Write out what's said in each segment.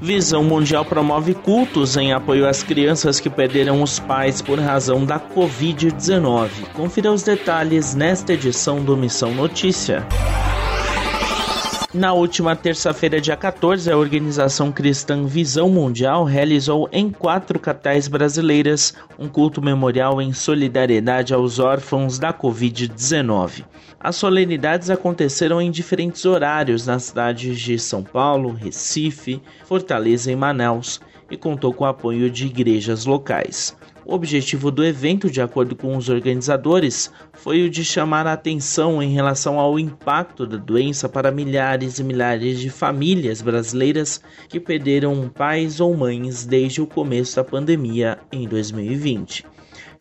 Visão Mundial promove cultos em apoio às crianças que perderam os pais por razão da Covid-19. Confira os detalhes nesta edição do Missão Notícia. Na última terça-feira, dia 14, a organização cristã Visão Mundial realizou em quatro capitais brasileiras um culto memorial em solidariedade aos órfãos da Covid-19. As solenidades aconteceram em diferentes horários nas cidades de São Paulo, Recife, Fortaleza e Manaus e contou com o apoio de igrejas locais. O objetivo do evento, de acordo com os organizadores, foi o de chamar a atenção em relação ao impacto da doença para milhares e milhares de famílias brasileiras que perderam pais ou mães desde o começo da pandemia em 2020.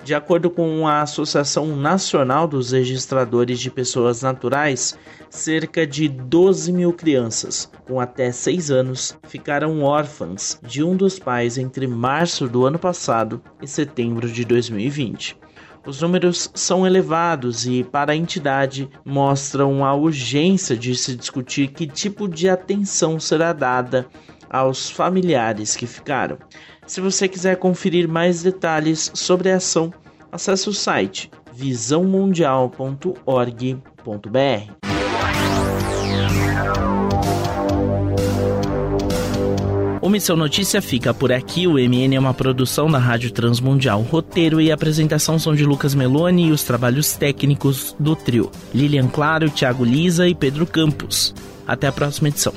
De acordo com a Associação Nacional dos Registradores de Pessoas Naturais, cerca de 12 mil crianças com até 6 anos ficaram órfãs de um dos pais entre março do ano passado e setembro de 2020. Os números são elevados e, para a entidade, mostram a urgência de se discutir que tipo de atenção será dada aos familiares que ficaram. Se você quiser conferir mais detalhes sobre a ação, acesse o site visãomundial.org.br. O Missão Notícia fica por aqui. O MN é uma produção da Rádio Transmundial. Roteiro e apresentação são de Lucas Meloni e os trabalhos técnicos do trio. Lilian Claro, Thiago Lisa e Pedro Campos. Até a próxima edição.